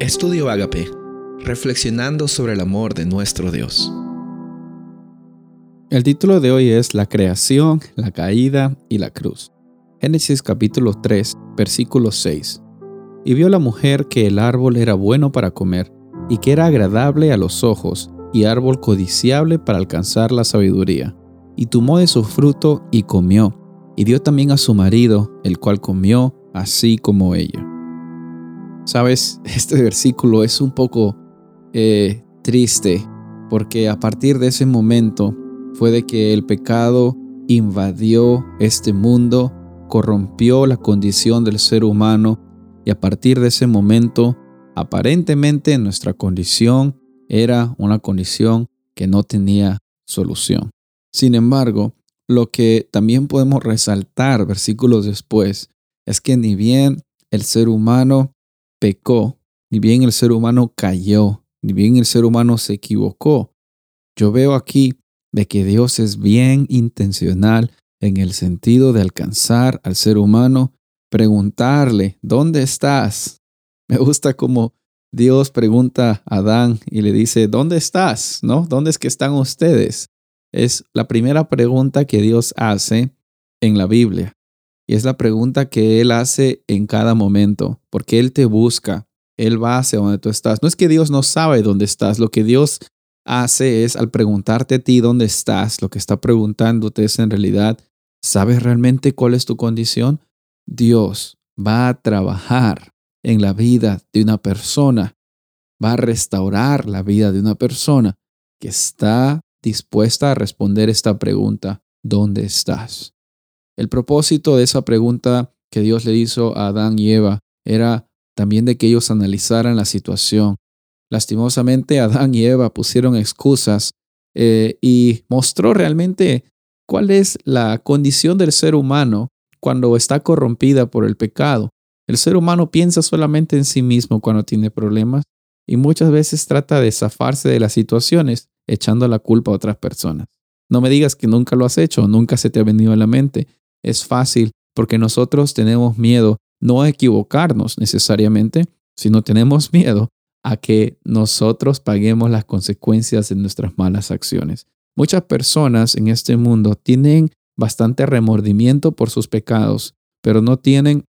Estudio Agape, reflexionando sobre el amor de nuestro Dios. El título de hoy es La creación, la caída y la cruz. Génesis capítulo 3, versículo 6. Y vio la mujer que el árbol era bueno para comer, y que era agradable a los ojos, y árbol codiciable para alcanzar la sabiduría. Y tomó de su fruto y comió, y dio también a su marido, el cual comió, así como ella. Sabes, este versículo es un poco eh, triste porque a partir de ese momento fue de que el pecado invadió este mundo, corrompió la condición del ser humano y a partir de ese momento aparentemente nuestra condición era una condición que no tenía solución. Sin embargo, lo que también podemos resaltar versículos después es que ni bien el ser humano pecó, ni bien el ser humano cayó, ni bien el ser humano se equivocó. Yo veo aquí de que Dios es bien intencional en el sentido de alcanzar al ser humano, preguntarle, ¿dónde estás? Me gusta como Dios pregunta a Adán y le dice, ¿dónde estás? ¿No? ¿Dónde es que están ustedes? Es la primera pregunta que Dios hace en la Biblia. Y es la pregunta que Él hace en cada momento, porque Él te busca, Él va hacia donde tú estás. No es que Dios no sabe dónde estás, lo que Dios hace es al preguntarte a ti dónde estás, lo que está preguntándote es en realidad, ¿sabes realmente cuál es tu condición? Dios va a trabajar en la vida de una persona, va a restaurar la vida de una persona que está dispuesta a responder esta pregunta, ¿dónde estás? El propósito de esa pregunta que Dios le hizo a Adán y Eva era también de que ellos analizaran la situación. Lastimosamente, Adán y Eva pusieron excusas eh, y mostró realmente cuál es la condición del ser humano cuando está corrompida por el pecado. El ser humano piensa solamente en sí mismo cuando tiene problemas y muchas veces trata de zafarse de las situaciones echando la culpa a otras personas. No me digas que nunca lo has hecho, nunca se te ha venido a la mente, es fácil porque nosotros tenemos miedo no a equivocarnos necesariamente, sino tenemos miedo a que nosotros paguemos las consecuencias de nuestras malas acciones. Muchas personas en este mundo tienen bastante remordimiento por sus pecados, pero no tienen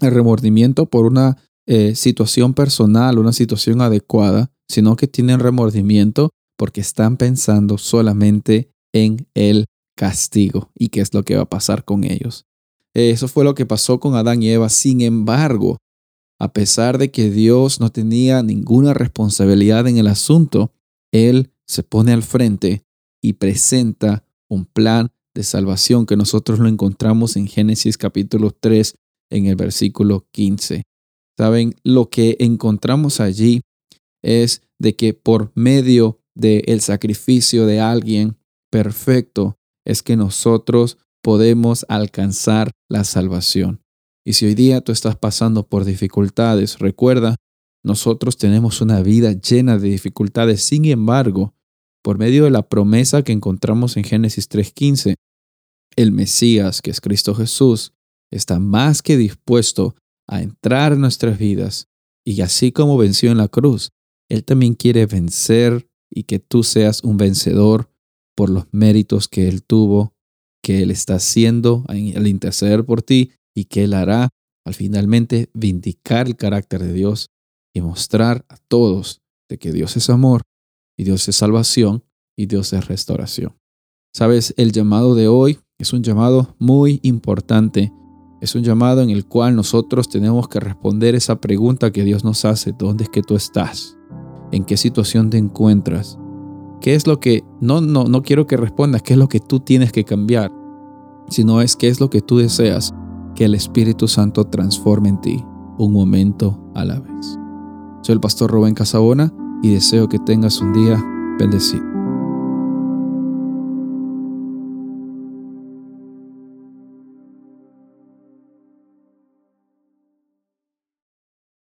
remordimiento por una eh, situación personal, una situación adecuada, sino que tienen remordimiento porque están pensando solamente en el castigo y qué es lo que va a pasar con ellos. Eso fue lo que pasó con Adán y Eva. Sin embargo, a pesar de que Dios no tenía ninguna responsabilidad en el asunto, Él se pone al frente y presenta un plan de salvación que nosotros lo encontramos en Génesis capítulo 3 en el versículo 15. Saben, lo que encontramos allí es de que por medio del sacrificio de alguien perfecto, es que nosotros podemos alcanzar la salvación. Y si hoy día tú estás pasando por dificultades, recuerda, nosotros tenemos una vida llena de dificultades. Sin embargo, por medio de la promesa que encontramos en Génesis 3.15, el Mesías, que es Cristo Jesús, está más que dispuesto a entrar en nuestras vidas. Y así como venció en la cruz, Él también quiere vencer y que tú seas un vencedor por los méritos que Él tuvo, que Él está haciendo al interceder por ti y que Él hará al finalmente vindicar el carácter de Dios y mostrar a todos de que Dios es amor y Dios es salvación y Dios es restauración. Sabes, el llamado de hoy es un llamado muy importante. Es un llamado en el cual nosotros tenemos que responder esa pregunta que Dios nos hace. ¿Dónde es que tú estás? ¿En qué situación te encuentras? ¿Qué es lo que, no, no, no quiero que respondas qué es lo que tú tienes que cambiar, sino es qué es lo que tú deseas que el Espíritu Santo transforme en ti un momento a la vez. Soy el pastor Rubén Casabona y deseo que tengas un día bendecido.